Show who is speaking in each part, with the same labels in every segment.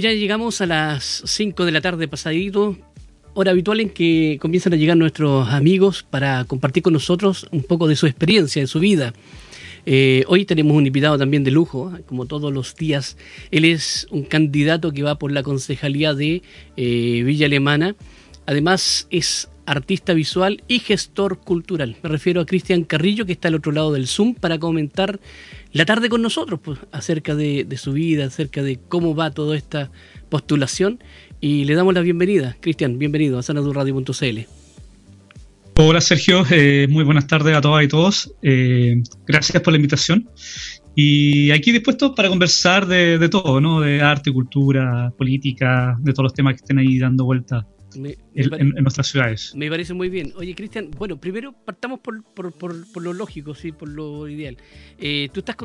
Speaker 1: Ya llegamos a las 5 de la tarde pasadito, hora habitual en que comienzan a llegar nuestros amigos para compartir con nosotros un poco de su experiencia, de su vida. Eh, hoy tenemos un invitado también de lujo, como todos los días. Él es un candidato que va por la concejalía de eh, Villa Alemana. Además es artista visual y gestor cultural. Me refiero a Cristian Carrillo, que está al otro lado del Zoom, para comentar la tarde con nosotros pues, acerca de, su vida, acerca de cómo va toda esta postulación. Y le damos la bienvenida. Cristian, bienvenido a sanadurradio.cl.
Speaker 2: Hola Sergio, eh, muy buenas tardes a todas y todos. Eh, gracias por la invitación. Y aquí dispuesto para conversar de, todo, ¿no? De arte, cultura, política, de todos los temas que estén ahí dando vuelta en, nuestras ciudades.
Speaker 1: Me parece muy bien. Oye, Cristian, bueno, primero partamos por, lo lógico, sí, por lo ideal. Eh, tú estás,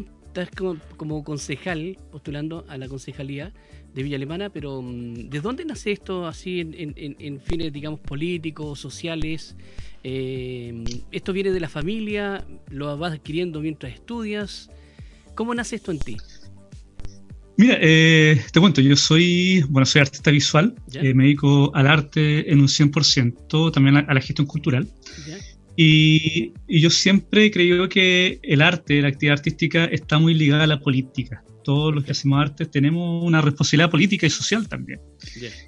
Speaker 1: como concejal postulando a la concejalía de Villa Alemana, pero mm, ¿de dónde nace esto así en, fines, digamos, políticos, sociales? Eh, ¿Esto viene de la familia? ¿Lo vas adquiriendo mientras estudias? ¿Cómo nace esto en ti?
Speaker 2: Mira, eh, te cuento, yo soy, bueno, soy artista visual, eh, me dedico al arte en un 100%, también a, la gestión cultural. Y, yo siempre he creído que el arte, la actividad artística, está muy ligada a la política. Todos los que hacemos arte tenemos una responsabilidad política y social también.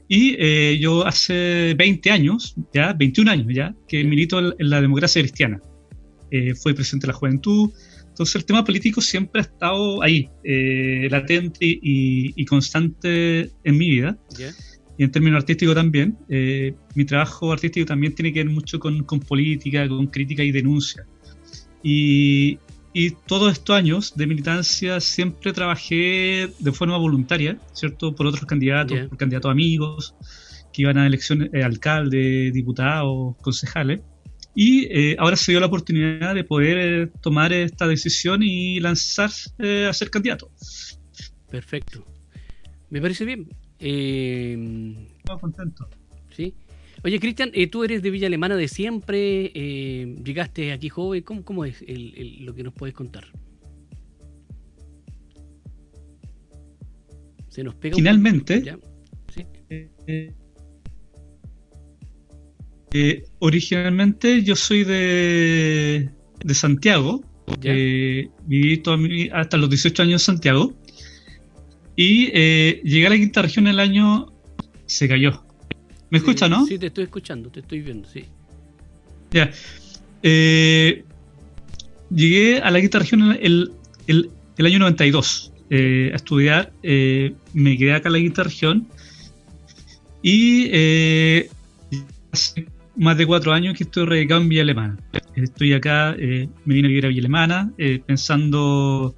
Speaker 2: Y eh, yo hace 20 años, ya, 21 años ya, que milito en la democracia cristiana. fui presidente de la juventud, entonces el tema político siempre ha estado ahí, eh, latente y, constante en mi vida. Y en términos artísticos también. Eh, mi trabajo artístico también tiene que ver mucho con, política, con crítica y denuncia. Y, todos estos años de militancia siempre trabajé de forma voluntaria, ¿cierto? Por otros candidatos, por candidatos amigos que iban a elecciones, eh, alcalde, diputados, concejales. Y eh, ahora se dio la oportunidad de poder eh, tomar esta decisión y lanzarse eh, a ser candidato.
Speaker 1: Perfecto. Me parece bien.
Speaker 2: Estoy contento.
Speaker 1: Sí. Oye, Cristian, tú eres de Villa Alemana de siempre. llegaste aquí joven. ¿Cómo, cómo es lo que nos puedes contar?
Speaker 2: Se nos pega. Finalmente. ¿Sí? Eh, originalmente yo soy de, de Santiago. Eh, viví toda mi, hasta los 18 años en Santiago. Y eh, llegué a la quinta región el año. Se cayó. ¿Me escucha, no?
Speaker 1: Sí, te estoy escuchando, te estoy viendo, sí.
Speaker 2: Ya. llegué a la quinta región el, el, el año 92 a estudiar. me quedé acá en la quinta región. Y más de cuatro años que estoy radicado en Villa Alemana. Estoy acá, eh, me vine a vivir a Villa Alemana, eh, pensando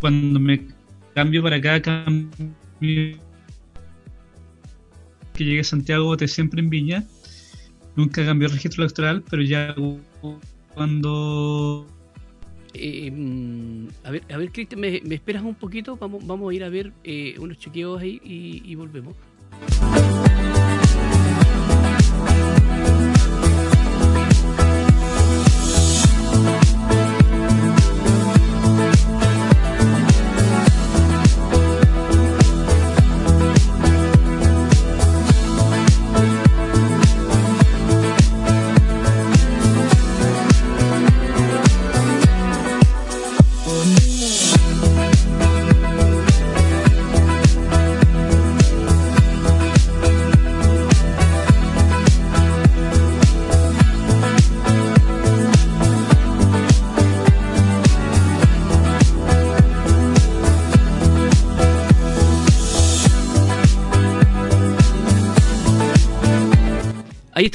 Speaker 2: cuando me cambio para acá, cambio, que llegué a Santiago, te siempre en Viña. Nunca cambié el registro electoral, pero ya cuando
Speaker 1: eh, mm, a ver, a ver, Cristian, ¿me, esperas un poquito? Vamos, vamos a ir a ver unos chequeos ahí y volvemos.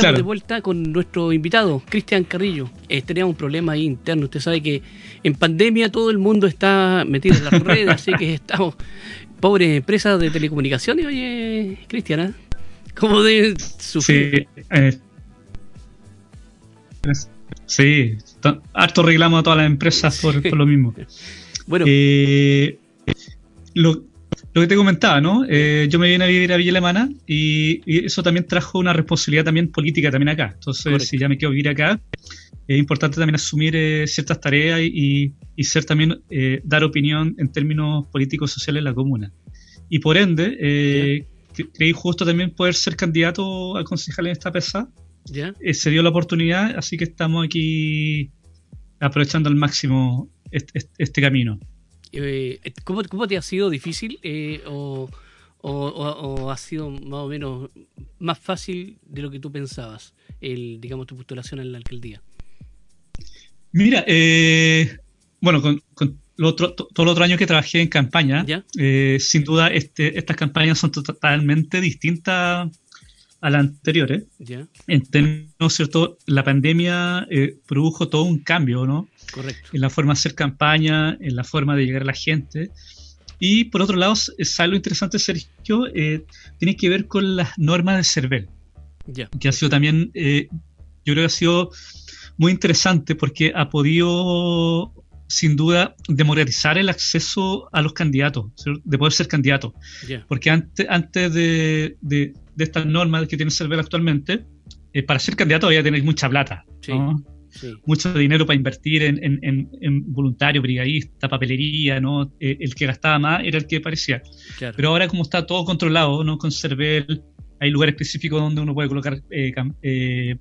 Speaker 1: Estamos de vuelta con nuestro invitado, Cristian Carrillo. Eh, teníamos un problema ahí interno. Usted sabe que en pandemia todo el mundo está metido en las redes, así que estamos, pobre empresa de telecomunicaciones, oye, Cristiana, ¿eh? ¿cómo de
Speaker 2: sufrir? Sí, eh, sí, harto reclamo a todas las empresas por, lo mismo. bueno. Eh, lo, lo que te comentaba, ¿no? Eh, yo me vine a vivir a Villa Alemana y, eso también trajo una responsabilidad también política también acá. Entonces, si ya me quiero vivir acá, es importante también asumir eh, ciertas tareas y, ser también, eh, dar opinión en términos políticos sociales en la comuna. Y por ende, creí justo también poder ser candidato a concejal en esta pesa. se dio la oportunidad, así que estamos aquí aprovechando al máximo este camino.
Speaker 1: Eh, ¿cómo, ¿cómo, te ha sido difícil eh, o, ha sido más o menos más fácil de lo que tú pensabas, el, digamos, tu postulación en la alcaldía?
Speaker 2: Mira, eh, bueno, con, con todo el otro año que trabajé en campaña, sin duda este, estas campañas son totalmente distintas a las anteriores. En términos, ¿cierto? La pandemia produjo todo un cambio, ¿no? En la forma de hacer campaña, en la forma de llegar a la gente. Y por otro lado, es algo interesante, Sergio, eh, tiene que ver con las normas de CERVEL, que ha sido también, eh, yo creo que ha sido muy interesante porque ha podido, sin duda, democratizar el acceso a los candidatos, de poder ser candidato. Porque antes, antes de, de, estas normas que tiene CERVEL actualmente, eh, para ser candidato había que tener mucha plata. Mucho dinero para invertir en, en, en, voluntario, brigadista, papelería, ¿no? Eh, el que gastaba más era el que parecía. Pero ahora como está todo controlado, ¿no? Con CERVEL, hay lugares específicos donde uno puede colocar eh, eh,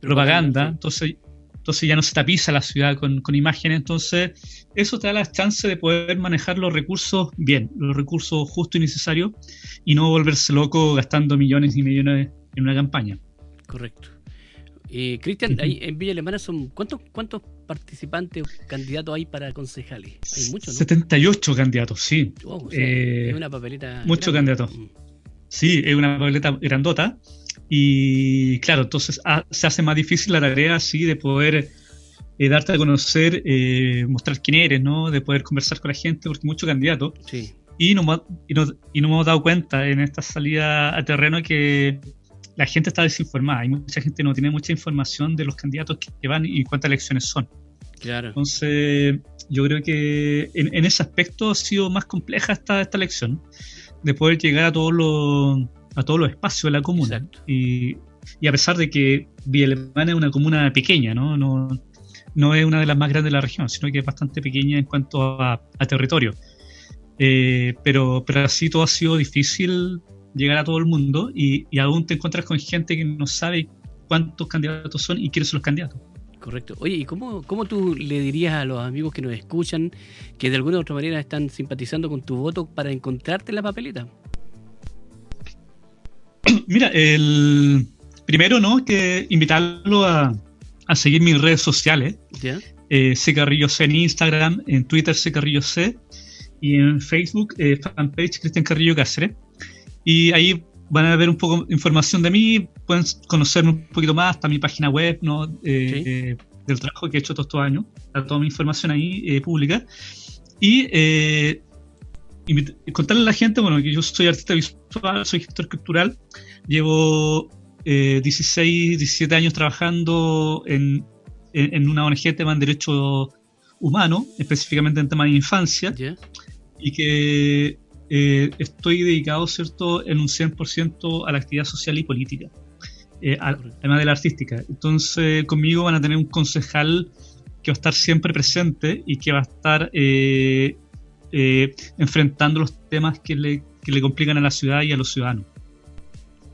Speaker 2: propaganda, entonces, entonces ya no se tapiza la ciudad con, con, imágenes, entonces eso te da la chance de poder manejar los recursos bien, los recursos justos y necesarios, y no volverse loco gastando millones y millones en una campaña.
Speaker 1: Correcto. Eh, Cristian, en Villa Alemana son ¿cuántos, cuántos participantes o candidatos hay para concejales? Hay
Speaker 2: muchos, ¿no? 78 candidatos, sí.
Speaker 1: Eh, es una papeleta.
Speaker 2: Muchos candidatos. Mm. Sí, es una papeleta grandota. Y claro, entonces ah, se hace más difícil la tarea así de poder eh, darte a conocer, eh, mostrar quién eres, ¿no? De poder conversar con la gente, porque muchos candidatos. Sí. Y no, y, y no hemos dado cuenta en esta salida a terreno que la gente está desinformada. Hay mucha gente que no tiene mucha información de los candidatos que van y cuántas elecciones son. Claro. Entonces, yo creo que en, ese aspecto ha sido más compleja esta, esta elección, de poder llegar a todos los, a todos los espacios de la comuna. Y, y, a pesar de que Villa Alemana es una comuna pequeña, ¿no? No, no es una de las más grandes de la región, sino que es bastante pequeña en cuanto a, territorio. Eh, pero, pero así todo ha sido difícil llegar a todo el mundo y, aún te encuentras con gente que no sabe cuántos candidatos son y quiénes son los candidatos.
Speaker 1: Correcto. Oye, ¿y cómo, cómo tú le dirías a los amigos que nos escuchan que de alguna u otra manera están simpatizando con tu voto para encontrarte en la papeleta?
Speaker 2: Mira, el primero, ¿no? Que invitarlo a, seguir mis redes sociales. ¿Ya? Eh, C Carrillo C en Instagram, en Twitter C Carrillo C y en Facebook eh, fanpage Cristian Carrillo Cáceres. Y ahí van a ver un poco información de mí, pueden conocerme un poquito más, está mi página web, ¿no? Eh, del trabajo que he hecho todos estos años, está toda mi información ahí eh, pública. Y eh, contarle a la gente, bueno, que yo soy artista visual, soy gestor cultural, llevo 16, 17 años trabajando en, en, una ONG tema en derechos humanos, específicamente en temas de infancia, y que eh, estoy dedicado, ¿cierto?, en un 100% a la actividad social y política, eh, además de la artística. Entonces, conmigo van a tener un concejal que va a estar siempre presente y que va a estar eh, enfrentando los temas que le, que le complican a la ciudad y a los ciudadanos.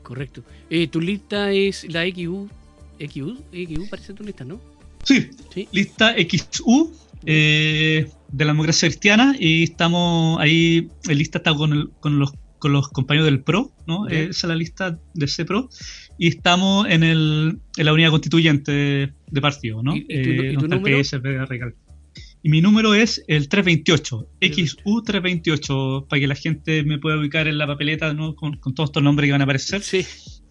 Speaker 1: Correcto. tu lista es la XU, XU, XU parece tu lista, ¿no?
Speaker 2: Sí, ¿Sí? lista XU. Eh, de la democracia cristiana y estamos ahí, el lista está con, con, los, con los compañeros del PRO, ¿no? Esa es la lista de ese PRO. Y estamos en, el, en la unidad constituyente de, partido, ¿no? ¿Y,
Speaker 1: eh,
Speaker 2: y mi número es el 328, XU328, para que la gente me pueda ubicar en la papeleta ¿no? con, todos estos nombres que van a aparecer. Sí.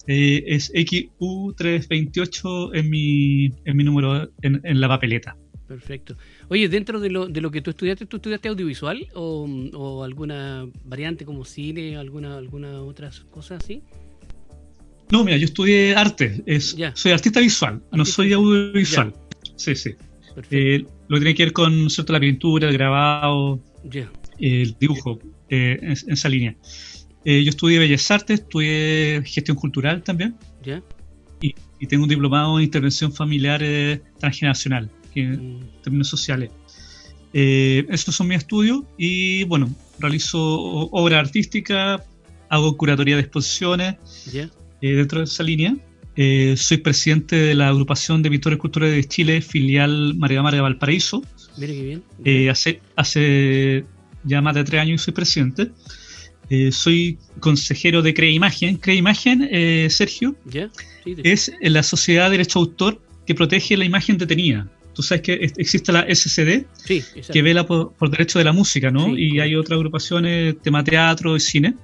Speaker 2: Eh, es XU328 en mi, en mi número en, en la papeleta.
Speaker 1: Perfecto. Oye, dentro de lo, de lo que tú estudiaste, ¿tú estudiaste audiovisual o, alguna variante como cine, alguna, alguna otras cosas así?
Speaker 2: No, mira, yo estudié arte, es, soy artista visual, no soy audiovisual. Sí, sí. Eh, lo que tiene que ver con ¿cierto? la pintura, el grabado, el dibujo. en, esa línea. yo estudié Bellas Artes, estudié gestión cultural también. Y, tengo un diplomado en intervención familiar transgeneracional, en mm. términos sociales. estos son mis estudios y bueno, realizo obra artística, hago curatoría de exposiciones dentro de esa línea. Eh, soy presidente de la agrupación de pintores culturales de Chile, filial María María Valparaíso. Qué bien. Eh, hace, hace ya más de tres años soy presidente. Eh, soy consejero de Crea Imagen. Crea Imagen, Sergio, es la sociedad de derecho autor que protege la imagen detenida. Tú sabes que existe la SCD, que vela por, por, derecho de la música, ¿no? y hay otras agrupaciones, tema teatro y cine.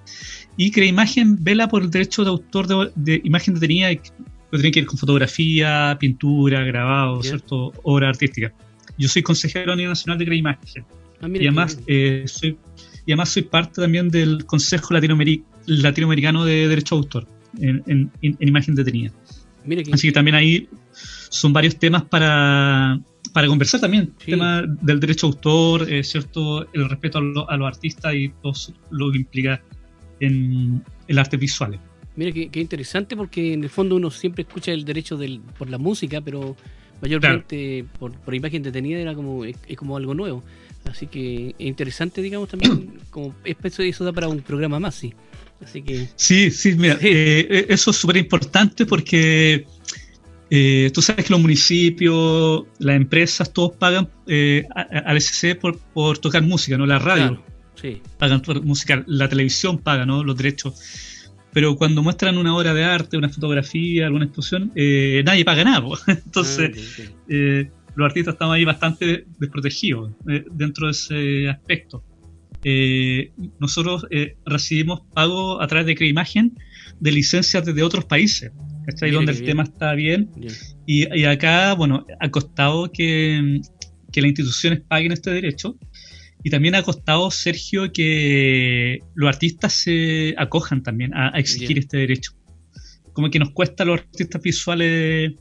Speaker 2: Y Crea Imagen vela por el derecho de autor de, imagen detenida, que tiene que ir con fotografía, pintura, grabado, ¿cierto? Obra artística. Yo soy consejero a nivel nacional de Crea Imagen. Ah, y, además, eh, soy, y además soy parte también del Consejo Latinoamericano de Derecho de Autor en, imagen detenida. Así que también ahí son varios temas para, para conversar también. El tema del derecho de autor, eh, ¿cierto? el respeto a, los artistas y todo lo que implica en el arte visual.
Speaker 1: Mira, qué, interesante porque en el fondo uno siempre escucha el derecho del, por la música, pero mayormente por, por, imagen detenida era como, es, como algo nuevo. Así que es interesante, digamos, también, como eso da para un programa más, sí. Así que...
Speaker 2: Sí, sí, mira, eh, eh, eso es súper importante porque eh, tú sabes que los municipios, las empresas, todos pagan al SC por, por, tocar música, ¿no? La radio. Sí. Pagan música, la televisión paga ¿no? los derechos. Pero cuando muestran una obra de arte, una fotografía, alguna exposición, eh, nadie paga nada. Entonces, ah, eh, los artistas estamos ahí bastante desprotegidos eh, dentro de ese aspecto. Nosotros recibimos pago a través de Creimagen de licencias desde otros países, ¿cachai? Donde el tema está bien. Y, y, acá, bueno, ha costado que, que las instituciones paguen este derecho y también ha costado, Sergio, que los artistas se acojan también a, exigir este derecho. Como que nos cuesta a los artistas visuales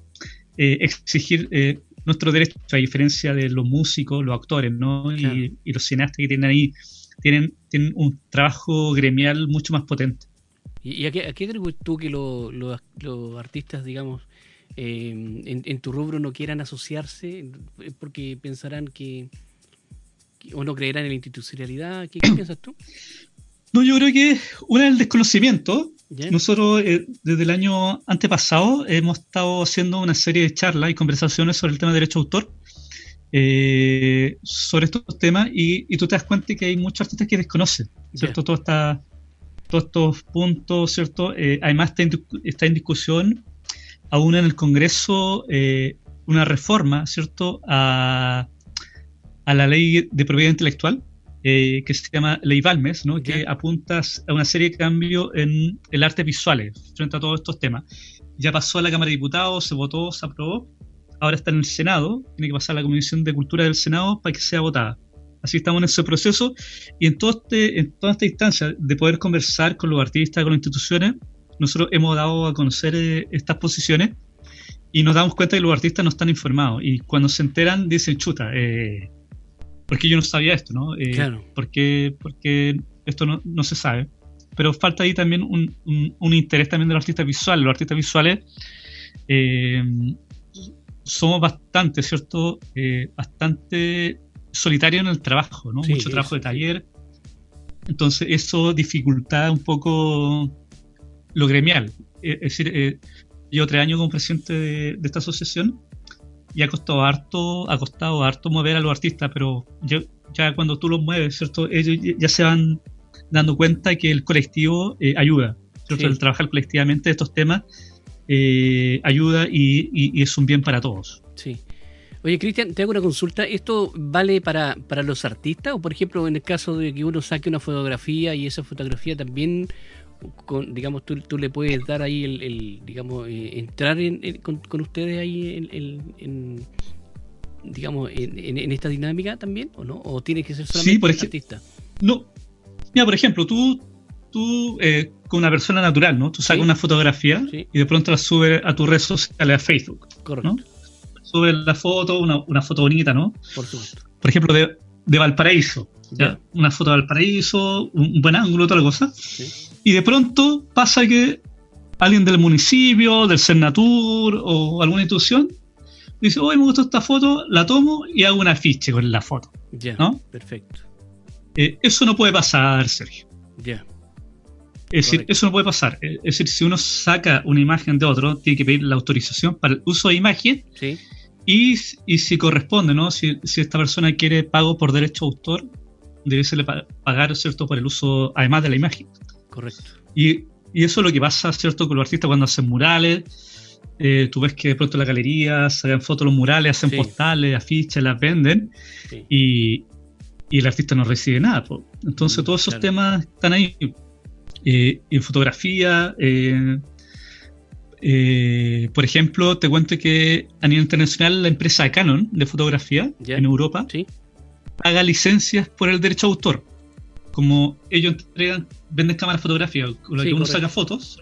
Speaker 2: eh, exigir eh, nuestro derecho, a diferencia de los músicos, los actores, ¿no? Y, los cineastas que tienen ahí, tienen, tienen un trabajo gremial mucho más potente.
Speaker 1: ¿Y a qué, a qué tú que los artistas, digamos, eh, en, en, tu rubro no quieran asociarse? Porque pensarán que o no creerán en la institucionalidad? ¿Qué, piensas tú?
Speaker 2: No, yo creo que una es el desconocimiento. Nosotros eh, desde el año antepasado hemos estado haciendo una serie de charlas y conversaciones sobre el tema de derecho de autor, eh, sobre estos temas, y, tú te das cuenta que hay muchos artistas que desconocen, ¿cierto? Todo todos estos puntos, ¿cierto? Eh, además está en, está en, discusión aún en el Congreso una reforma, ¿cierto? A, a la ley de propiedad intelectual, eh, que se llama Ley Balmes, ¿no? que apunta a una serie de cambios en el arte visuales frente a todos estos temas. Ya pasó a la Cámara de Diputados, se votó, se aprobó, ahora está en el Senado, tiene que pasar a la Comisión de Cultura del Senado para que sea votada. Así estamos en ese proceso y en, todo este, en toda esta instancia de poder conversar con los artistas, con las instituciones, nosotros hemos dado a conocer eh, estas posiciones y nos damos cuenta que los artistas no están informados y cuando se enteran dicen, chuta, eh, porque yo no sabía esto, ¿no? Eh, claro. Porque, porque esto no, no, se sabe. Pero falta ahí también un, un, interés también de los artistas visuales. Los artistas visuales eh, somos bastante, ¿cierto? Eh, bastante solitarios en el trabajo, ¿no? Mucho trabajo de taller. Entonces eso dificulta un poco lo gremial. Es decir, yo tres años como presidente de, de esta asociación y ha costado harto, ha costado harto mover a los artistas, pero yo, ya cuando tú los mueves, ¿cierto? Ellos ya se van dando cuenta que el colectivo eh, ayuda, El trabajar colectivamente estos temas eh, ayuda y, es un bien para todos.
Speaker 1: Sí. Oye, Cristian, te hago una consulta. ¿Esto vale para, para los artistas? O, por ejemplo, en el caso de que uno saque una fotografía y esa fotografía también con, digamos, tú, tú, le puedes dar ahí el, digamos, eh, entrar con, ustedes ahí en, digamos, en, esta dinámica también, ¿o no? ¿O tiene que ser solamente
Speaker 2: por artista? No. Mira, por ejemplo, tú, tú eh, con una persona natural, ¿no? Tú sacas una fotografía y de pronto la subes a tus redes sociales, a Facebook. Correcto. ¿no? Subes la foto, una, una foto bonita, ¿no? Por supuesto. Por ejemplo, de, de Valparaíso. una foto del paraíso, un, buen ángulo, otra cosa. Y de pronto pasa que alguien del municipio, del Cernatur o alguna institución dice, hoy me gustó esta foto, la tomo y hago un afiche con la foto.
Speaker 1: Ya, perfecto.
Speaker 2: Eh, eso no puede pasar, Sergio. Ya. Es decir, eso no puede pasar. Es decir, si uno saca una imagen de otro, tiene que pedir la autorización para el uso de imagen. Sí. Y, y si corresponde, ¿no? Si, si, esta persona quiere pago por derecho de autor, debe serle pagar, ¿cierto? Por el uso, además de la imagen.
Speaker 1: Correcto.
Speaker 2: Y, y eso es lo que pasa, ¿cierto? Con los artistas cuando hacen murales. Eh, tú ves que de pronto en la galería sacan fotos los murales, hacen postales, afiches, las venden. Y, y, el artista no recibe nada. Entonces, mm, todos esos temas están ahí eh, en fotografía. Eh, por ejemplo, te cuento que a nivel internacional la empresa Canon de fotografía en Europa paga licencias por el derecho a autor. Como ellos entregan, venden cámaras fotográficas con las que uno saca fotos,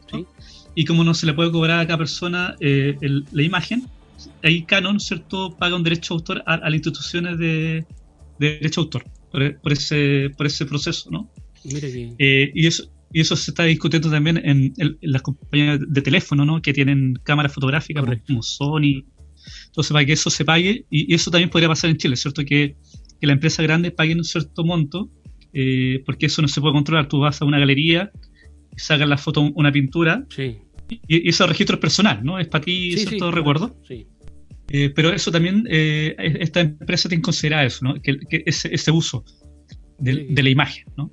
Speaker 2: y como no se le puede cobrar a cada persona la imagen, ahí Canon, ¿cierto?, paga un derecho a autor a, las instituciones de, derecho a autor por, ese, por ese proceso, ¿no? y eso y eso se está discutiendo también en, las compañías de teléfono, ¿no? Que tienen cámaras fotográficas como Sony. Entonces, para que eso se pague, y, eso también podría pasar en Chile, ¿cierto? Que, la empresa grande pague un cierto monto, eh, porque eso no se puede controlar. Tú vas a una galería, sacas la foto, una pintura, sí. y, ese registro es personal, ¿no? Es para ti, sí, ¿cierto? recuerdo. Sí. Eh, pero eso también, eh, esta empresa tiene que considerar eso, ¿no? Que, ese, uso de, de, la imagen, ¿no?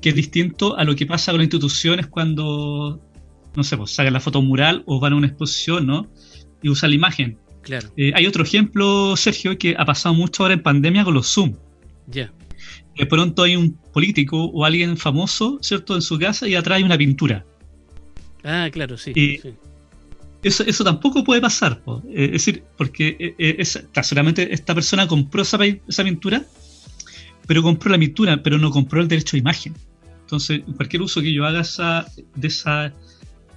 Speaker 2: que es distinto a lo que pasa con las instituciones cuando, no sé, pues sacan la foto mural o van a una exposición, ¿no? Y usan la imagen. Claro. Eh, hay otro ejemplo, Sergio, que ha pasado mucho ahora en pandemia con los Zoom. Ya. De pronto hay un político o alguien famoso, ¿cierto?, en su casa y atrae una pintura.
Speaker 1: Ah, claro, sí.
Speaker 2: Eso, eso tampoco puede pasar, eh, es decir, porque eh, es, solamente esta persona compró esa, esa pintura, pero compró la pintura, pero no compró el derecho de imagen. Entonces, cualquier uso que yo haga de esa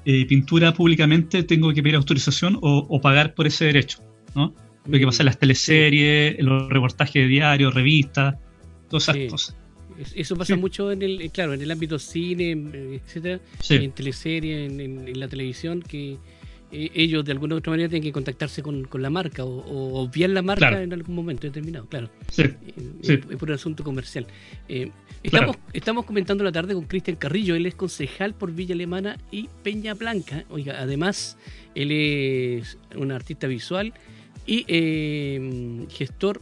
Speaker 2: eh, pintura públicamente, tengo que pedir autorización o, pagar por ese derecho, ¿no? Lo que pasa en las teleseries, en los reportajes de diarios, revistas, esas cosas.
Speaker 1: Eso pasa mucho en el, claro, en el ámbito cine, etcétera, en teleseries, en, la televisión, que eh, ellos de alguna u otra manera tienen que contactarse con, la marca o, obviar la marca en algún momento determinado, claro. Sí, eh, Es, por un asunto comercial. Eh, estamos, estamos comentando la tarde con Cristian Carrillo, él es concejal por Villa Alemana y Peña Blanca. Oiga, además, él es un artista visual y gestor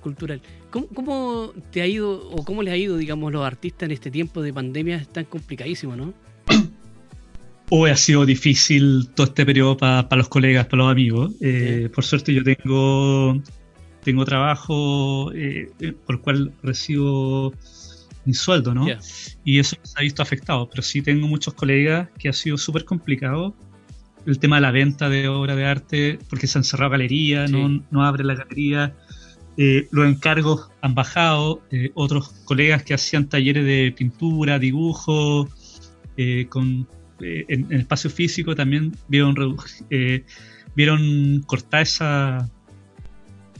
Speaker 1: cultural. ¿Cómo, ¿Cómo, te ha ido o cómo les ha ido, digamos, los artistas en este tiempo de pandemia? Es tan complicadísimo, ¿no?
Speaker 2: Hoy ha sido difícil todo este periodo para los colegas, para los amigos. Eh, por suerte yo tengo, tengo trabajo eh, por el cual recibo mi sueldo, ¿no? Y eso se ha visto afectado, pero sí tengo muchos colegas que ha sido súper complicado. El tema de la venta de obra de arte, porque se han cerrado galerías, no, no abre la galería. Eh, los encargos han bajado. otros colegas que hacían talleres de pintura, dibujo, con eh, en, el espacio físico también vieron, eh, vieron cortar esa,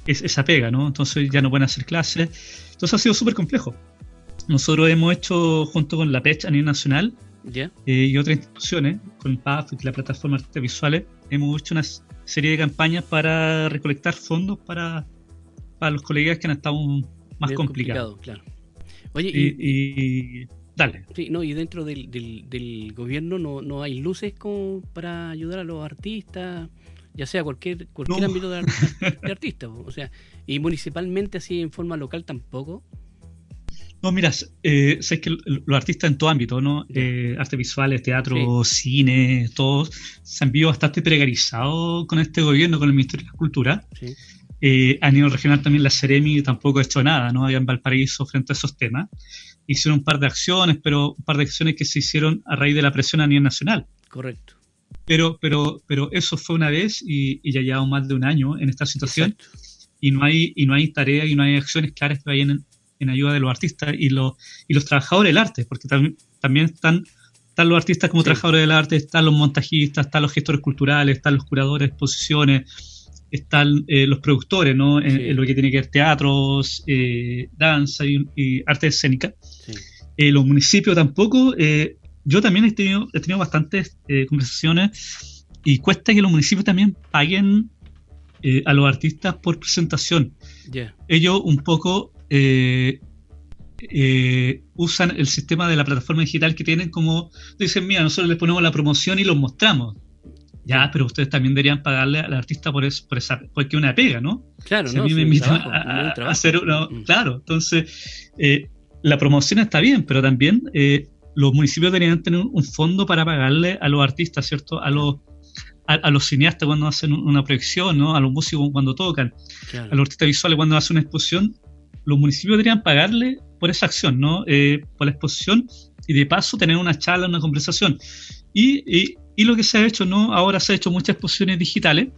Speaker 2: esa pega, ¿no? Entonces ya no pueden hacer clases. Entonces ha sido súper complejo. Nosotros hemos hecho, junto con la PECH a nivel nacional eh, y otras instituciones, con el PAF y la plataforma de artes visuales, hemos hecho una serie de campañas para recolectar fondos para, para los colegas que han estado más complicados. claro. Oye, y Dale.
Speaker 1: Sí, no, y dentro del, del, gobierno no, no, hay luces como para ayudar a los artistas, ya sea cualquier, cualquier ámbito de, artistas. O sea, y municipalmente así en forma local tampoco.
Speaker 2: No, mira, eh, sé que los artistas en todo ámbito, ¿no? Eh, artes visuales, teatro, cine, todos se han visto bastante precarizados con este gobierno, con el Ministerio de la Cultura. Sí. Eh, a nivel regional también la Ceremi tampoco ha hecho nada, ¿no? Allá en Valparaíso frente a esos temas hicieron un par de acciones, pero un par de acciones que se hicieron a raíz de la presión a nivel nacional.
Speaker 1: Correcto.
Speaker 2: Pero, pero, pero eso fue una vez y, ya llevamos más de un año en esta situación y no hay y no hay tareas y no hay acciones claras que vayan en, ayuda de los artistas y los y los trabajadores del arte, porque también también están están los artistas como trabajadores del arte, están los montajistas, están los gestores culturales, están los curadores de exposiciones, están eh, los productores, ¿no? En, lo que tiene que ver teatros, eh, danza y, arte escénica. los municipios tampoco. yo también he tenido, he tenido bastantes conversaciones y cuesta que los municipios también paguen a los artistas por presentación. Ellos un poco usan el sistema de la plataforma digital que tienen como, dicen, mira, nosotros les ponemos la promoción y los mostramos. Ya, pero ustedes también deberían pagarle al artista por, eso, por esa, porque una pega, ¿no?
Speaker 1: Claro,
Speaker 2: si a mí me invitan a, hacer una, mm. claro, entonces eh, la promoción está bien, pero también eh, los municipios deberían tener un fondo para pagarle a los artistas, ¿cierto? A los a, los cineastas cuando hacen una proyección, ¿no? A los músicos cuando tocan, a los artistas visuales cuando hacen una exposición, los municipios deberían pagarle por esa acción, ¿no? Eh, por la exposición y de paso tener una charla, una conversación. y, y lo que se ha hecho, ¿no? Ahora se ha hecho muchas exposiciones digitales,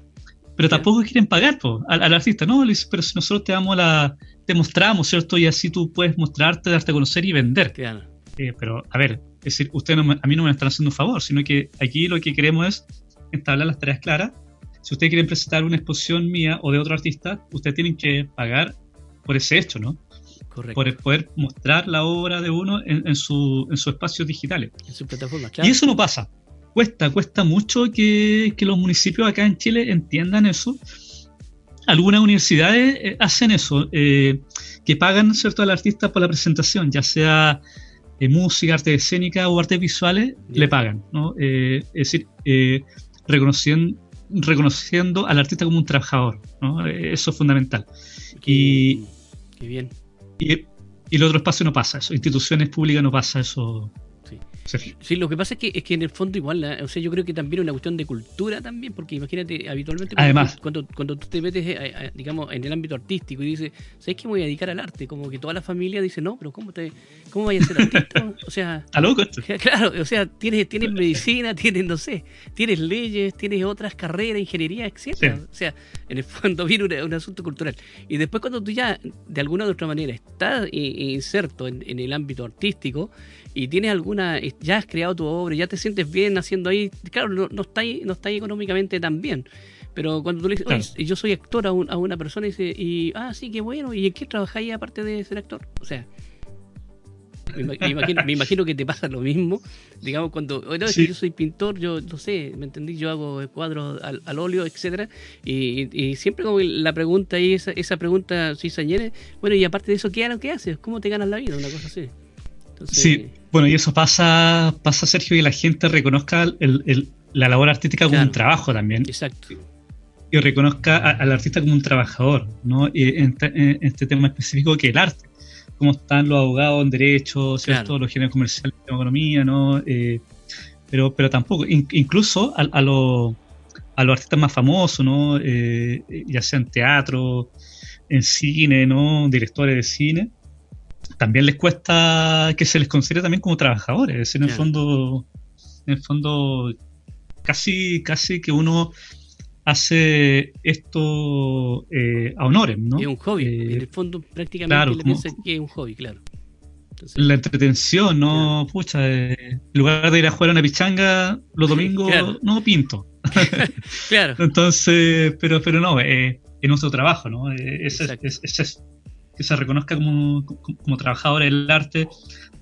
Speaker 2: pero tampoco quieren pagar al, artista, ¿no? Pero si nosotros te damos la, te mostramos, ¿cierto? Y así tú puedes mostrarte, darte a conocer y vender. Eh, pero, a ver, es decir, ustedes a mí no me están haciendo un favor, sino que aquí lo que queremos es entablar las tareas claras. Si ustedes quieren presentar una exposición mía o de otro artista, ustedes tienen que pagar por ese hecho, ¿no? Correcto. Por poder mostrar la obra de uno en, su, en sus espacios digitales. En su plataforma, claro. Y eso no pasa cuesta, cuesta mucho que, los municipios acá en Chile entiendan eso. Algunas universidades eh, hacen eso, eh, que pagan ¿cierto? al artista por la presentación, ya sea eh, música, arte escénica o artes visuales, le pagan. ¿no? es decir, reconociendo, reconociendo al artista como un trabajador. ¿no? Eso es fundamental. y,
Speaker 1: qué bien.
Speaker 2: Y, y el otro espacio no pasa eso, instituciones públicas no pasa eso
Speaker 1: Sí. lo que pasa es que, es que en el fondo igual, o sea, yo creo que también es una cuestión de cultura también, porque imagínate, habitualmente
Speaker 2: cuando, Además,
Speaker 1: cuando, cuando, tú te metes, eh, eh, digamos, en el ámbito artístico y dices, ¿sabes que me voy a dedicar al arte? Como que toda la familia dice, no, pero ¿cómo, te, cómo vayas a ser artista? O sea...
Speaker 2: ¿Está loco esto?
Speaker 1: Claro, o sea, tienes, tienes medicina, tienes, no sé, tienes leyes, tienes otras carreras, ingeniería, etcétera. O sea, en el fondo viene un, asunto cultural. Y después cuando tú ya, de alguna u otra manera, estás inserto en, en el ámbito artístico, y tienes alguna, ya has creado tu obra, ya te sientes bien haciendo ahí, claro, no, no está ahí, no está ahí económicamente tan bien. Pero cuando tú le dices, yo soy actor a, una persona y dice, y, ah, sí, qué bueno, ¿y en qué trabajáis aparte de ser actor? O sea, me imagino, que te pasa lo mismo. Digamos, cuando yo soy pintor, yo no sé, ¿me entendí? Yo hago cuadros al, óleo, etcétera y, siempre como la pregunta ahí, esa, esa pregunta, si señores, bueno, y aparte de eso, ¿qué, ¿qué haces? ¿Cómo te ganas la vida? Una cosa así
Speaker 2: sí, bueno, y eso pasa, pasa Sergio, que la gente reconozca la labor artística como un trabajo también.
Speaker 1: Exacto.
Speaker 2: Y reconozca al artista como un trabajador, ¿no? Y en, este tema específico que el arte. Cómo están los abogados en derecho, ¿cierto? Los géneros comerciales en economía, ¿no? Eh, pero, pero tampoco, incluso a, a, los artistas más famosos, ¿no? Eh, ya sea en teatro, en cine, ¿no? Directores de cine, también les cuesta que se les considere también como trabajadores. En el fondo, en el fondo, casi, casi que uno hace esto eh, a honores, ¿no?
Speaker 1: Es un hobby. Eh, en el fondo, prácticamente le piensa que es un hobby, claro.
Speaker 2: la entretención, ¿no? Pucha, eh, en lugar de ir a jugar a una pichanga los domingos, no pinto. claro. Entonces, pero, pero no, es nuestro trabajo, ¿no? Ese, es, es, que se reconozca como, como, trabajadores del arte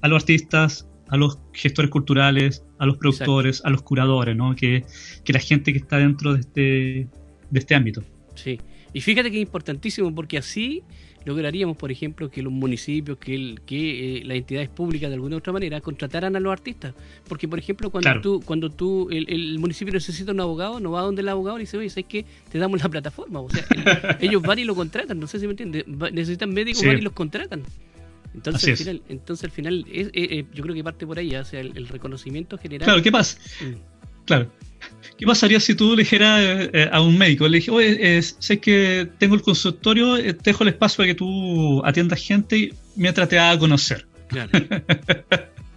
Speaker 2: a los artistas, a los gestores culturales, a los productores, a los curadores, ¿no? Que, que, la gente que está dentro de este, de este ámbito.
Speaker 1: Sí, y fíjate que es importantísimo porque así lograríamos, por ejemplo, que los municipios, que, el, que eh, las entidades públicas de alguna u otra manera contrataran a los artistas. Porque, por ejemplo, cuando tú, cuando tú el, municipio necesita un abogado, no va donde el abogado y dice, oye, ¿sabes qué? Te damos la plataforma. O sea, ellos van y lo contratan, no sé si me entiendes. Necesitan médicos, van y los contratan. Entonces al, final, entonces, al final, es, eh, eh, yo creo que parte por ahí, o sea, el, reconocimiento general.
Speaker 2: Claro, ¿qué pasa? Mm. Claro. ¿Qué pasaría si tú le dijeras eh, a un médico, le dije, oye, sé que tengo el consultorio, eh, te dejo el espacio para que tú atiendas gente mientras te haga conocer?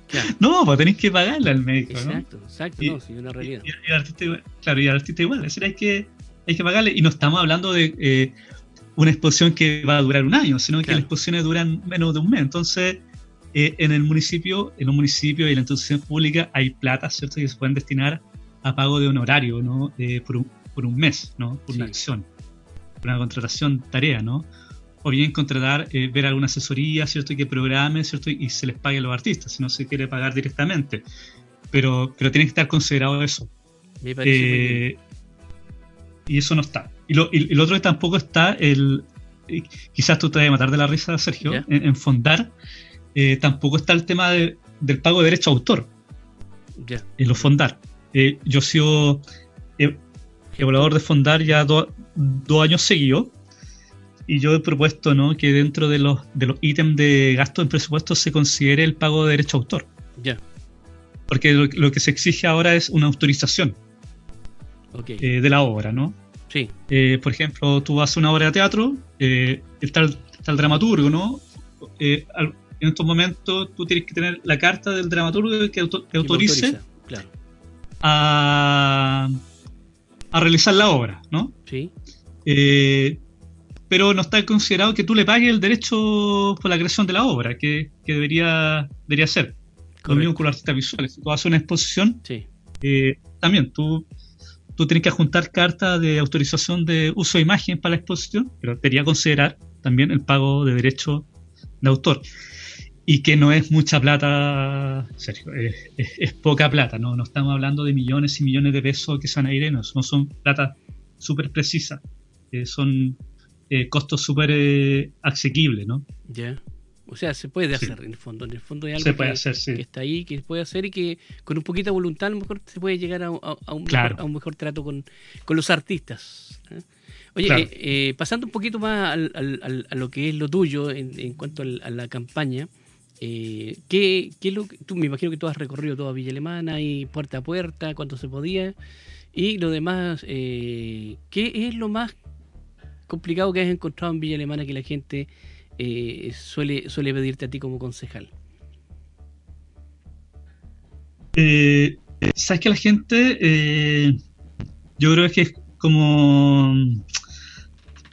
Speaker 2: Claro. No, pues tenéis que pagarle al médico,
Speaker 1: exacto, Exacto, no, sí, una realidad. Y,
Speaker 2: el artista igual, claro, y el artista igual, es decir, hay que, hay que pagarle, y no estamos hablando de eh, una exposición que va a durar un año, sino que las exposiciones duran menos de un mes. Entonces, en el municipio, en un municipio y en la institución pública hay plata, ¿cierto?, que se pueden destinar a pago de honorario, ¿no? por, un, por, un, mes, ¿no? Por una acción. una contratación tarea, ¿no? O bien contratar, eh, ver alguna asesoría, ¿cierto? Y que programe, ¿cierto? Y se les pague a los artistas, si no se quiere pagar directamente. Pero, pero tiene que estar considerado eso. Eh, y eso no está. Y lo, y, lo otro que tampoco está, el quizás tú te vas a matar de la risa, Sergio, en, Fondar, eh, tampoco está el tema del pago de derecho a autor. En los Fondar. Yo he sido evaluador de Fondar ya dos años seguidos. Y yo he propuesto ¿no? que dentro de los, de los ítems de gasto en presupuesto se considere el pago de derecho a autor.
Speaker 1: Ya.
Speaker 2: Porque lo, que se exige ahora es una autorización eh, de la obra, ¿no?
Speaker 1: Sí.
Speaker 2: Eh, por ejemplo, tú haces una obra de teatro, eh, está, el, dramaturgo, ¿no? en estos momentos tú tienes que tener la carta del dramaturgo que, autorice a, a realizar la obra, ¿no?
Speaker 1: Sí.
Speaker 2: Eh, pero no está considerado que tú le pagues el derecho por la creación de la obra, que, debería, debería ser. Lo mismo con los artistas visuales. Si tú haces una exposición, eh, también tú, tú tienes que juntar carta de autorización de uso de imagen para la exposición, pero debería considerar también el pago de derecho de autor y que no es mucha plata, Sergio, es, poca plata, ¿no? no estamos hablando de millones y millones de pesos que se van a ir, no, son plata súper precisas, eh, son eh, costos súper eh, asequibles, ¿no?
Speaker 1: Ya. O sea, se puede hacer en el fondo. En el fondo hay algo
Speaker 2: se puede
Speaker 1: que,
Speaker 2: hacer, sí.
Speaker 1: que, está ahí, que se puede hacer y que con un poquito de voluntad a lo mejor se puede llegar a, un, mejor, a un, mejor, trato con, con los artistas. Oye, pasando un poquito más al, al, a lo que es lo tuyo en, en cuanto a la campaña, eh, ¿qué, qué lo, tú me imagino que tú has recorrido toda Villa Alemana y puerta a puerta, cuanto se podía. Y lo demás, eh, ¿qué es lo más complicado que has encontrado en Villa Alemana que la gente eh, suele, suele pedirte a ti como concejal?
Speaker 2: Eh, Sabes que la gente, yo creo que es como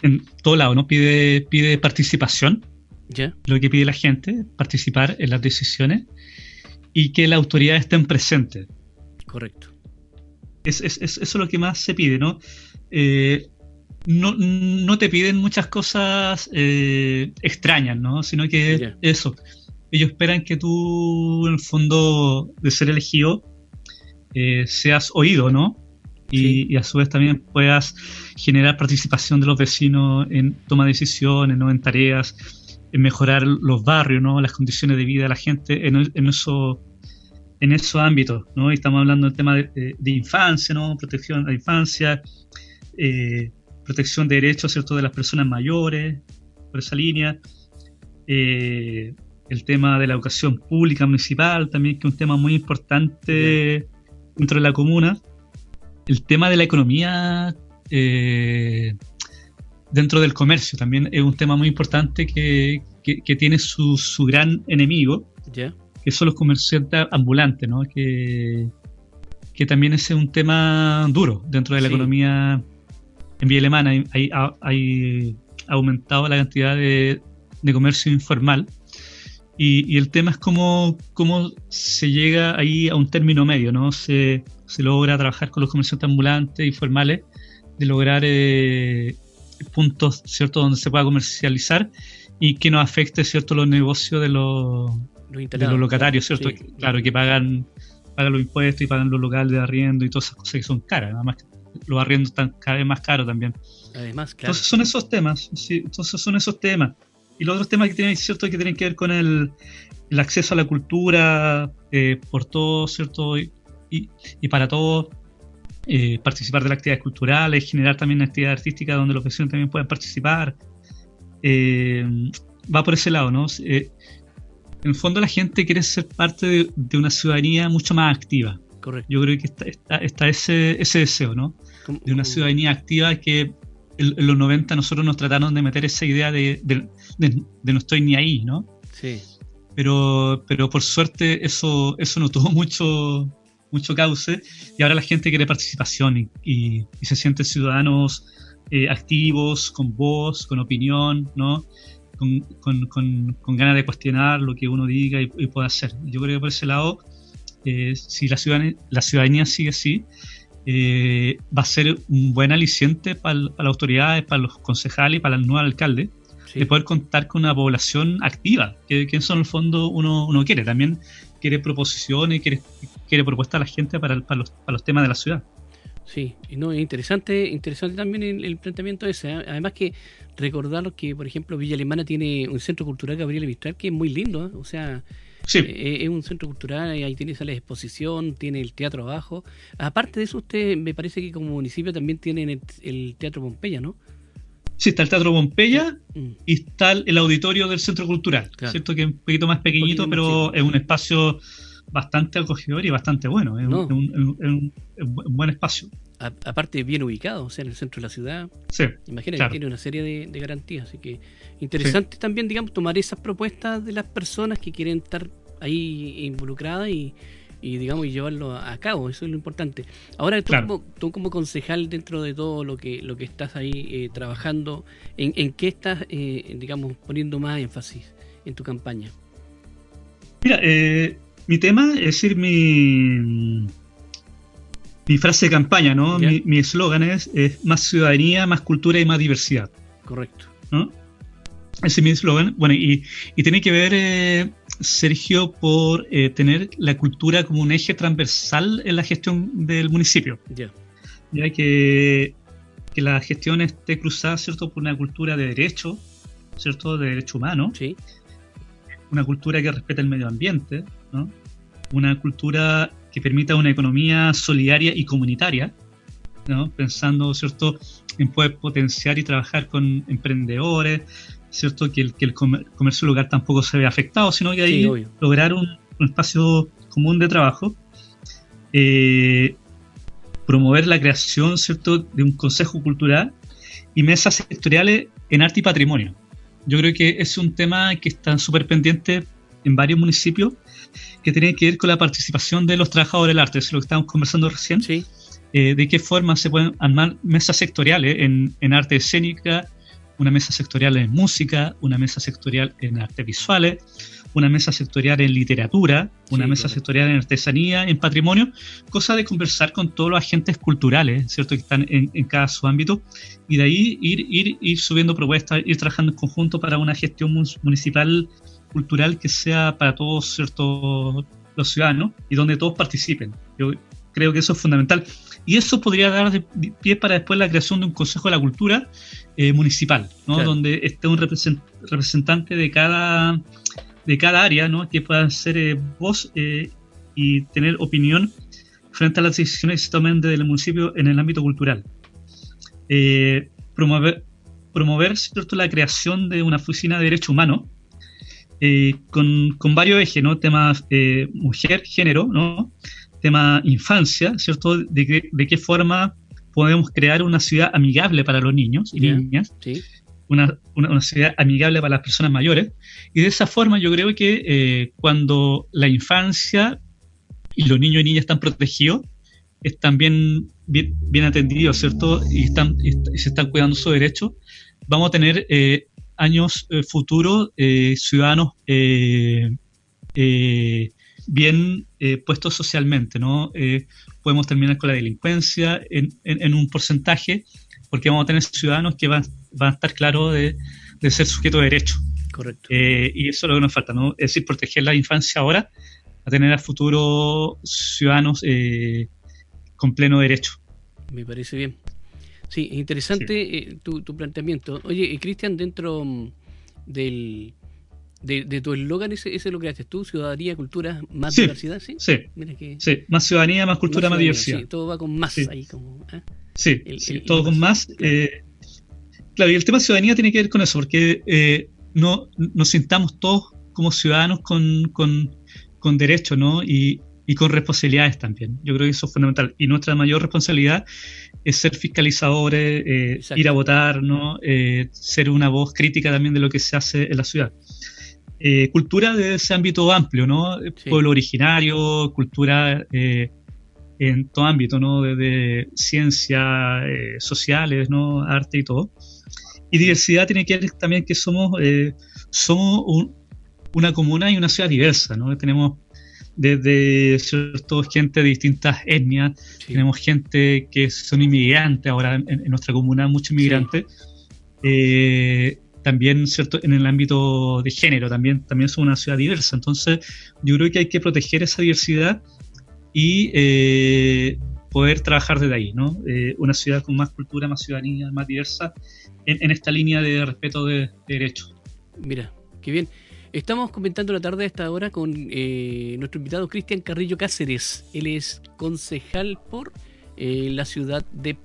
Speaker 2: en todo lado, ¿no? Pide, pide participación lo que pide la gente, participar en las decisiones y que las autoridades estén presentes.
Speaker 1: Correcto.
Speaker 2: Es, eso es lo que más se pide, ¿no? Eh, no, te piden muchas cosas eh, extrañas, ¿no? Sino que eso. Ellos esperan que tú, en el fondo, de ser elegido, eh, seas oído, ¿no? Y, a su vez también puedas generar participación de los vecinos en toma de decisiones, ¿no? En tareas mejorar los barrios, ¿no? las condiciones de vida de la gente en, en, eso, en esos ámbitos. ¿no? estamos hablando del tema de, infancia, ¿no? protección a la infancia, eh, protección de derechos ¿cierto? de las personas mayores, por esa línea. Eh, el tema de la educación pública municipal también, que es un tema muy importante dentro de la comuna. El tema de la economía eh, dentro del comercio también es un tema muy importante que, tiene su, gran enemigo, que son los comerciantes ambulantes, ¿no? que, que también es un tema duro dentro de la economía en Vía Alemana. Hay, hay, aumentado la cantidad de, comercio informal. Y, el tema es cómo, cómo se llega ahí a un término medio, ¿no? Se, se logra trabajar con los comerciantes ambulantes informales, de lograr eh, puntos cierto donde se pueda comercializar y que no afecte cierto los negocios de los, de los locatarios, ¿cierto? claro, que pagan, pagan los impuestos y pagan los locales de arriendo y todas esas cosas que son caras, además los arriendos están cada vez más caros también.
Speaker 1: Además,
Speaker 2: Entonces son esos temas, sí, entonces son esos temas. Y los otros temas que tienen, ¿cierto? que tienen que ver con el, el acceso a la cultura eh, por todo, ¿cierto? Y, y, y para todos eh, participar de las actividades culturales, generar también actividades artísticas donde los vecinos también puedan participar. Eh, va por ese lado, ¿no? Eh, en el fondo la gente quiere ser parte de, una ciudadanía mucho más activa.
Speaker 1: Correcto.
Speaker 2: Yo creo que está, está, ese, ese deseo, ¿no? De una ciudadanía activa que en, los 90 nosotros nos trataron de meter esa idea de, de, no estoy ni ahí, ¿no?
Speaker 1: Sí.
Speaker 2: Pero, pero por suerte eso, eso no tuvo mucho, mucho cauce y ahora la gente quiere participación y, se sienten ciudadanos eh, activos, con voz, con opinión, ¿no? Con, ganas de cuestionar lo que uno diga y, pueda hacer. Yo creo que por ese lado, eh, si la ciudadanía, la ciudadanía sigue así, va a ser un buen aliciente para, las autoridades, para los concejales y para el nuevo alcalde, de poder contar con una población activa, que, que eso en el fondo uno, uno quiere. También quiere proposiciones, quiere, quiere propuestas a la gente para, para, los, para los temas de la ciudad.
Speaker 1: Sí, no, es interesante, interesante también el, planteamiento ese. ¿eh? Además que recordar que, por ejemplo, Villa Alemana tiene un centro cultural Gabriel Mistral que es muy lindo, ¿eh? o sea, eh, es un centro cultural, ahí tiene sala de exposición, tiene el teatro abajo. Aparte de eso, usted me parece que como municipio también tienen el, Teatro Pompeya, ¿no?
Speaker 2: Sí, está el Teatro Pompeya mm. y está el auditorio del Centro Cultural, ¿cierto? Que es un poquito más pequeñito, pero es un espacio bastante acogedor y bastante bueno. Es, un, buen espacio.
Speaker 1: aparte, bien ubicado, o sea, en el centro de la ciudad.
Speaker 2: Sí.
Speaker 1: Imagina que tiene una serie de, garantías. Así que interesante también, digamos, tomar esas propuestas de las personas que quieren estar ahí involucradas y, digamos y llevarlo a cabo eso es lo importante ahora tú, como, tú como concejal dentro de todo lo que lo que estás ahí eh, trabajando en, en qué estás eh, digamos poniendo más énfasis en tu campaña
Speaker 2: mira eh, mi tema, es decir, mi, mi frase de campaña, ¿no? Mi eslogan es, más ciudadanía, más cultura y más diversidad.
Speaker 1: Correcto.
Speaker 2: ¿no? Ese es mi eslogan. Bueno, y, tiene que ver, Sergio, por eh, tener la cultura como un eje transversal en la gestión del municipio.
Speaker 1: Ya.
Speaker 2: Ya que, que la gestión esté cruzada, ¿cierto?, por una cultura de derecho, ¿cierto?, de derecho humano.
Speaker 1: Sí.
Speaker 2: Una cultura que respeta el medio ambiente, una cultura que permita una economía solidaria y comunitaria, pensando ¿cierto? en poder potenciar y trabajar con emprendedores, ¿cierto? que el, que el comercio local tampoco se vea afectado, sino que ahí lograr un, espacio común de trabajo. Eh, promover la creación ¿cierto? de un consejo cultural y mesas sectoriales en arte y patrimonio. Yo creo que es un tema que está súper pendiente en varios municipios que tiene que ver con la participación de los trabajadores del arte, es lo que estamos conversando recién.
Speaker 1: Sí.
Speaker 2: Eh, de qué forma se pueden armar mesas sectoriales en, en, arte escénica, una mesa sectorial en música, una mesa sectorial en artes visuales, una mesa sectorial en literatura, una mesa sectorial en artesanía, en patrimonio, cosa de conversar con todos los agentes culturales, ¿cierto? Que están en, en cada su ámbito, y de ahí ir, ir, ir subiendo propuestas, ir trabajando en conjunto para una gestión municipal cultural que sea para todos ciertos los ciudadanos y donde todos participen. Yo creo que eso es fundamental. Y eso podría dar de pie para después la creación de un Consejo de la Cultura eh, municipal, ¿no? donde esté un representante de cada, de cada área ¿no? que pueda ser eh, voz eh, y tener opinión frente a las decisiones que se tomen desde el municipio en el ámbito cultural. promover promover ¿cierto? la creación de una oficina de derechos humanos eh, con, varios ejes, ¿no? Temas eh, mujer, género, ¿no? Tema infancia, ¿cierto? De, de, qué forma podemos crear una ciudad amigable para los niños y niñas. Una, una, ciudad amigable para las personas mayores. Y de esa forma yo creo que eh, cuando la infancia y los niños y niñas están protegidos, están bien, bien, atendidos, ¿cierto? Y, están, y se están cuidando sus derechos, vamos a tener eh, años eh, futuros eh, ciudadanos eh, bien puestos socialmente, ¿no? podemos terminar con la delincuencia en, un porcentaje, porque vamos a tener ciudadanos que van, van a estar claros de, ser sujetos de derecho.
Speaker 1: Correcto.
Speaker 2: y eso es lo que nos falta, ¿no? Es decir, proteger la infancia ahora, a tener a futuro ciudadanos con pleno derecho.
Speaker 1: Me parece bien. Sí, interesante eh, tu, planteamiento. Oye, eh, Cristian, dentro mm, del, de, tu eslogan, ese, ese lo creaste tú, ciudadanía, cultura, más diversidad, ¿sí?
Speaker 2: Sí, sí, más ciudadanía, más cultura, más, diversidad. Sí,
Speaker 1: todo va con más ahí. Como,
Speaker 2: ¿eh? Sí, todo con más. Claro. y el tema de ciudadanía tiene que ver con eso, porque no nos sintamos todos como ciudadanos con, con, con derechos, ¿no? Y, y con responsabilidades también. Yo creo que eso es fundamental. Y nuestra mayor responsabilidad es ser fiscalizadores, eh, ir a votar, ¿no? Eh, ser una voz crítica también de lo que se hace en la ciudad. Eh, cultura de ese ámbito amplio, ¿no? Pueblo originario, cultura en todo ámbito, ¿no? Desde ciencias sociales, ¿no? Arte y todo. Y diversidad tiene que ver también que somos, somos una comuna y una ciudad diversa, ¿no? Tenemos desde cierto gente de distintas etnias, tenemos gente que son inmigrantes ahora en, nuestra comuna, muchos inmigrantes. Eh, también cierto en el ámbito de género, también, también somos una ciudad diversa. Entonces, yo creo que hay que proteger esa diversidad y eh, poder trabajar desde ahí, ¿no? Eh, una ciudad con más cultura, más ciudadanía, más diversa, en, esta línea de respeto de, derechos.
Speaker 1: Mira, qué bien. Estamos comentando la tarde a esta hora con eh, nuestro invitado Cristian Carrillo Cáceres. Él es concejal por la ciudad de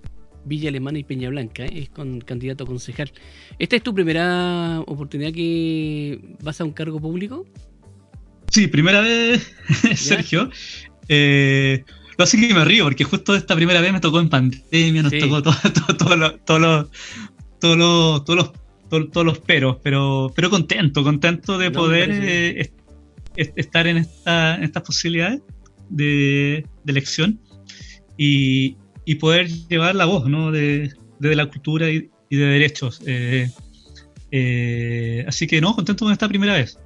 Speaker 1: Villa Alemana y Peña Blanca, es con candidato a concejal. ¿Esta es tu primera oportunidad que vas a un cargo público?
Speaker 2: Sí, primera vez, Sergio. Eh, lo así que me río, porque justo esta primera vez me tocó en pandemia, nos tocó todos los todos los todos los peros, pero, pero contento, contento de poder eh, estar en, esta, en estas posibilidades de, elección y, y, poder llevar la voz ¿no? de, la cultura y, de derechos. Eh, eh, así que no, contento con esta primera vez.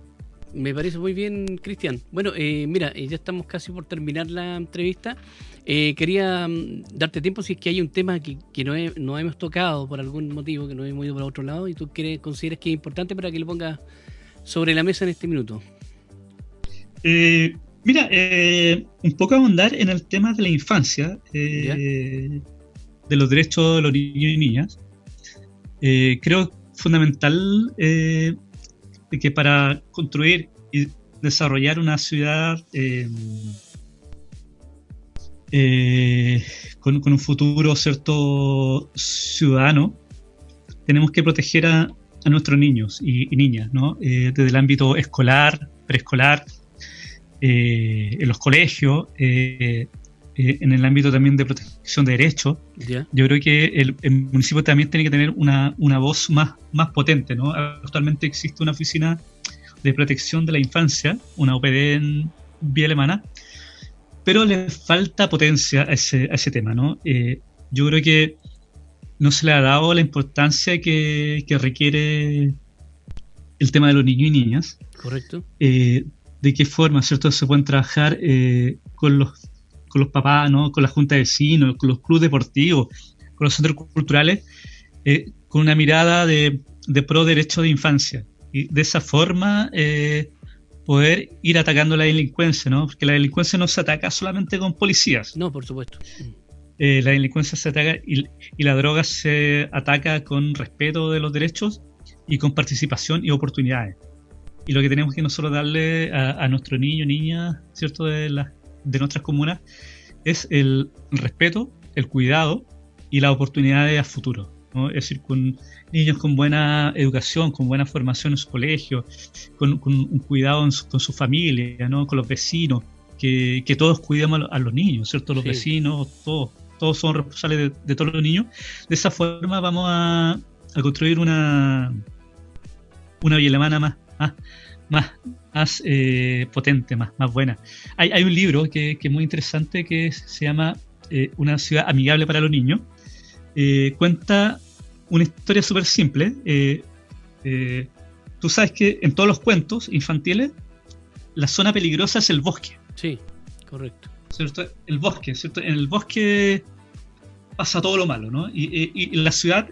Speaker 1: Me parece muy bien, Cristian. Bueno, eh, mira, ya estamos casi por terminar la entrevista. Quería mm, darte tiempo si es que hay un tema que, no, hemos tocado por algún motivo, que no hemos ido por otro lado y tú quieres, consideras que es importante para que lo pongas sobre la mesa en este minuto.
Speaker 2: Mira, un poco abundar en el tema de la infancia, de los derechos de los niños y niñas. creo fundamental que para construir y desarrollar una ciudad eh, eh, con, un futuro cierto ciudadano, tenemos que proteger a, nuestros niños y, niñas, ¿no? Eh, desde el ámbito escolar, preescolar, en los colegios, en el ámbito también de protección de derechos. Yo creo que el, municipio también tiene que tener una, una voz más, más potente. ¿no? Actualmente existe una oficina de protección de la infancia, una OPD en vía alemana, pero le falta potencia a ese, a ese tema. ¿no? Eh, yo creo que no se le ha dado la importancia que, que requiere el tema de los niños y niñas.
Speaker 1: Correcto.
Speaker 2: Eh, de qué forma, ¿cierto? Se pueden trabajar eh, con los con los papás, ¿no? con la junta de vecinos, con los clubes deportivos, con los centros culturales, eh, con una mirada de, pro derecho de infancia. Y de esa forma eh, poder ir atacando la delincuencia, ¿no? Porque la delincuencia no se ataca solamente con policías.
Speaker 1: No, por supuesto.
Speaker 2: Eh, la delincuencia se ataca y, la droga se ataca con respeto de los derechos y con participación y oportunidades. Y lo que tenemos que nosotros darle a, a nuestro niño, niña, ¿cierto? De las de nuestras comunas es el respeto, el cuidado y las oportunidades a futuro. Es decir, con niños con buena educación, con buena formación en su colegio, con, un cuidado con su familia, ¿no? con los vecinos, que, todos cuidemos a los niños, ¿cierto? Los vecinos, todos, todos son responsables de, todos los niños. De esa forma vamos a, construir una, una Alemana más, más, más, más eh, potente, más, más buena. Hay, hay un libro que, que, es muy interesante que se llama eh, Una ciudad amigable para los niños. Eh, cuenta una historia súper simple. tú sabes que en todos los cuentos infantiles la zona peligrosa es el bosque.
Speaker 1: Sí, correcto.
Speaker 2: ¿Cierto? El bosque, ¿cierto? En el bosque pasa todo lo malo, ¿no? Y, y, la ciudad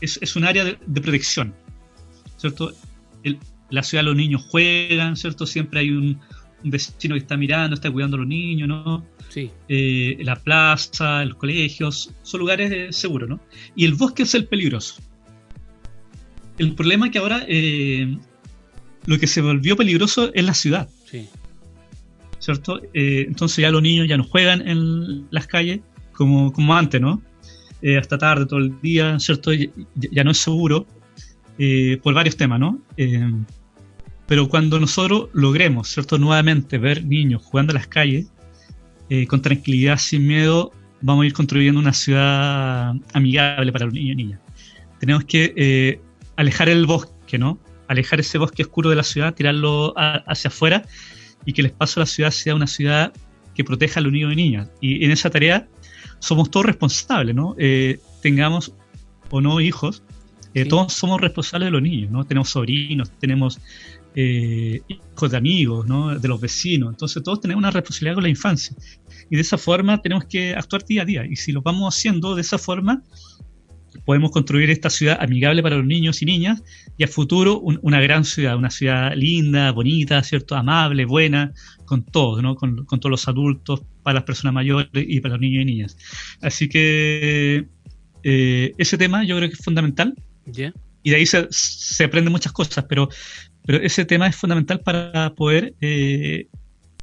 Speaker 2: es, es un área de, de protección, ¿cierto? El, la ciudad los niños juegan, ¿cierto? Siempre hay un, vecino que está mirando, está cuidando a los niños, ¿no?
Speaker 1: Sí.
Speaker 2: Eh, la plaza, los colegios, son lugares eh, seguros, ¿no? Y el bosque es el peligroso. El problema es que ahora eh, lo que se volvió peligroso es la ciudad.
Speaker 1: Sí.
Speaker 2: ¿Cierto? entonces ya los niños ya no juegan en las calles como, como antes, ¿no? hasta tarde, todo el día, ¿cierto? Ya, ya no es seguro. Por varios temas, ¿no? Pero cuando nosotros logremos, ¿cierto? Nuevamente ver niños jugando a las calles, eh, con tranquilidad, sin miedo, vamos a ir construyendo una ciudad amigable para los niños y niñas. Tenemos que eh, alejar el bosque, ¿no? Alejar ese bosque oscuro de la ciudad, tirarlo hacia afuera y que el espacio de la ciudad sea una ciudad que proteja a los niños y niñas. Y en esa tarea somos todos responsables, ¿no? Eh, tengamos o no hijos, Todos somos responsables de los niños, ¿no? Tenemos sobrinos, tenemos hijos de amigos, ¿no? De los vecinos. Entonces todos tenemos una responsabilidad con la infancia. Y de esa forma tenemos que actuar día a día. Y si lo vamos haciendo de esa forma, podemos construir esta ciudad amigable para los niños y niñas y a futuro una gran ciudad, una ciudad linda, bonita, ¿cierto? Amable, buena, con todos, ¿no? Con, todos los adultos, para las personas mayores y para los niños y niñas. Así que eh, ese tema yo creo que es fundamental. Y de ahí se, se aprenden muchas cosas, pero, pero ese tema es fundamental para poder eh,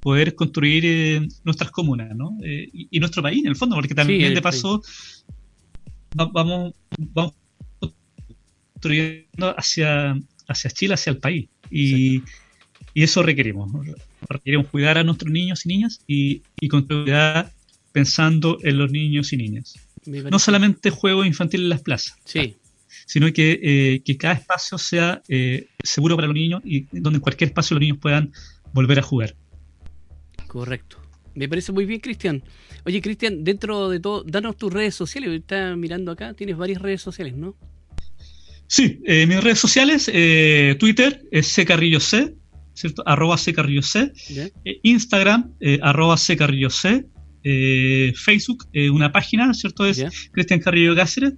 Speaker 2: poder construir eh, nuestras comunas ¿no? y, nuestro país en el fondo, porque también de paso vamos, vamos construyendo hacia, hacia Chile, hacia el país. Y, y eso requerimos. Requerimos cuidar a nuestros niños y niñas y, y construir pensando en los niños y niñas. No solamente juegos infantiles en las plazas.
Speaker 1: Sí.
Speaker 2: Sino que, eh, que cada espacio sea eh, seguro para los niños y donde en cualquier espacio los niños puedan volver a jugar.
Speaker 1: Correcto. Me parece muy bien, Cristian. Oye, Cristian, dentro de todo, danos tus redes sociales. Está mirando acá, tienes varias redes sociales, ¿no?
Speaker 2: Sí, eh, mis redes sociales, eh, Twitter es ccarrilloc, ¿cierto? Arroba ccarrilloc. Eh, Instagram, arroba ccarrilloc. Facebook, una página, ¿cierto? Es Cristian Carrillo Cáceres.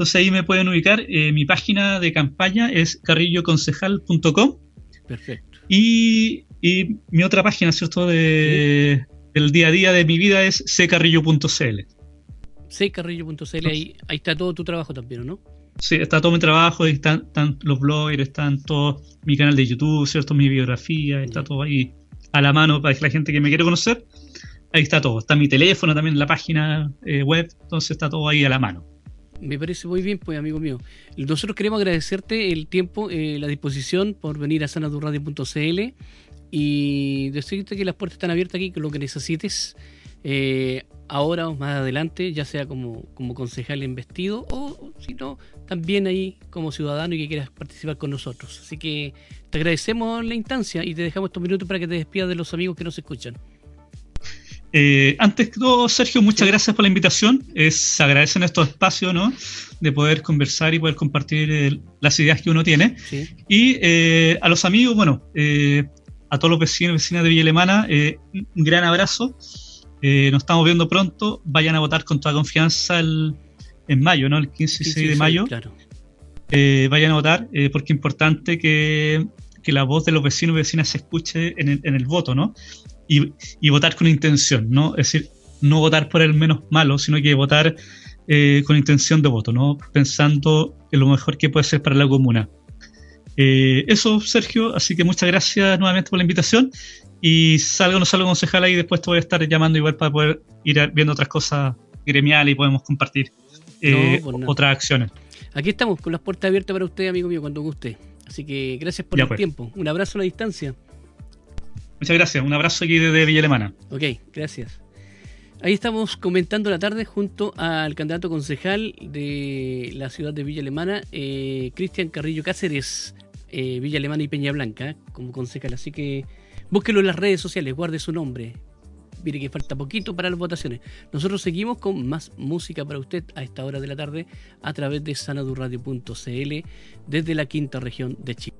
Speaker 2: Entonces ahí me pueden ubicar. mi página de campaña es carrilloconcejal.com.
Speaker 1: Perfecto.
Speaker 2: Y, y, mi otra página, ¿cierto? De, el día a día de mi vida es ccarrillo.cl.
Speaker 1: ccarrillo.cl, ahí, ahí está todo tu trabajo también, ¿no?
Speaker 2: Sí, está todo mi trabajo, ahí están, los bloggers, están todo mi canal de YouTube, ¿cierto? Mi biografía, está todo ahí a la mano para la gente que me quiere conocer. Ahí está todo. Está mi teléfono también en la página eh, web, entonces está todo ahí a la mano.
Speaker 1: Me parece muy bien, pues, amigo mío. Nosotros queremos agradecerte el tiempo, eh, la disposición por venir a sanadurradio.cl y decirte que las puertas están abiertas aquí, con lo que necesites, eh, ahora o más adelante, ya sea como, como concejal investido o si no, también ahí como ciudadano y que quieras participar con nosotros. Así que te agradecemos la instancia y te dejamos estos minutos para que te despidas de los amigos que nos escuchan.
Speaker 2: Eh, antes que todo, Sergio, muchas gracias por la invitación. Es, se agradecen estos espacios, ¿no? De poder conversar y poder compartir eh, las ideas que uno tiene. Y a los amigos, bueno, a todos los vecinos y vecinas de Villa Alemana, eh, un gran abrazo. Eh, nos estamos viendo pronto. Vayan a votar con toda confianza el, en mayo, ¿no? El 15 y 16 de mayo. Eh, vayan a votar porque es importante que, la voz de los vecinos y vecinas se escuche en el, en el voto, ¿no? Y, y, votar con intención, ¿no? Es decir, no votar por el menos malo, sino que votar con intención de voto, ¿no? Pensando en lo mejor que puede ser para la comuna. Eh, eso, Sergio, así que muchas gracias nuevamente por la invitación. Y salgo o no salgo concejal ahí, después te voy a estar llamando igual para poder ir viendo otras cosas gremiales y podemos compartir eh, pues otras acciones.
Speaker 1: Aquí estamos con las puertas abiertas para usted, amigo mío, cuando guste. Así que gracias por el pues. tiempo. Un abrazo a la distancia.
Speaker 2: Muchas gracias. Un abrazo aquí desde Villa Alemana.
Speaker 1: Ok, gracias. Ahí estamos comentando la tarde junto al candidato concejal de la ciudad de Villa Alemana, eh, Cristian Carrillo Cáceres, eh, Villa Alemana y Peña Blanca, como concejal. Así que búsquelo en las redes sociales, guarde su nombre. Mire que falta poquito para las votaciones. Nosotros seguimos con más música para usted a esta hora de la tarde a través de sanadurradio.cl desde la quinta región de Chile.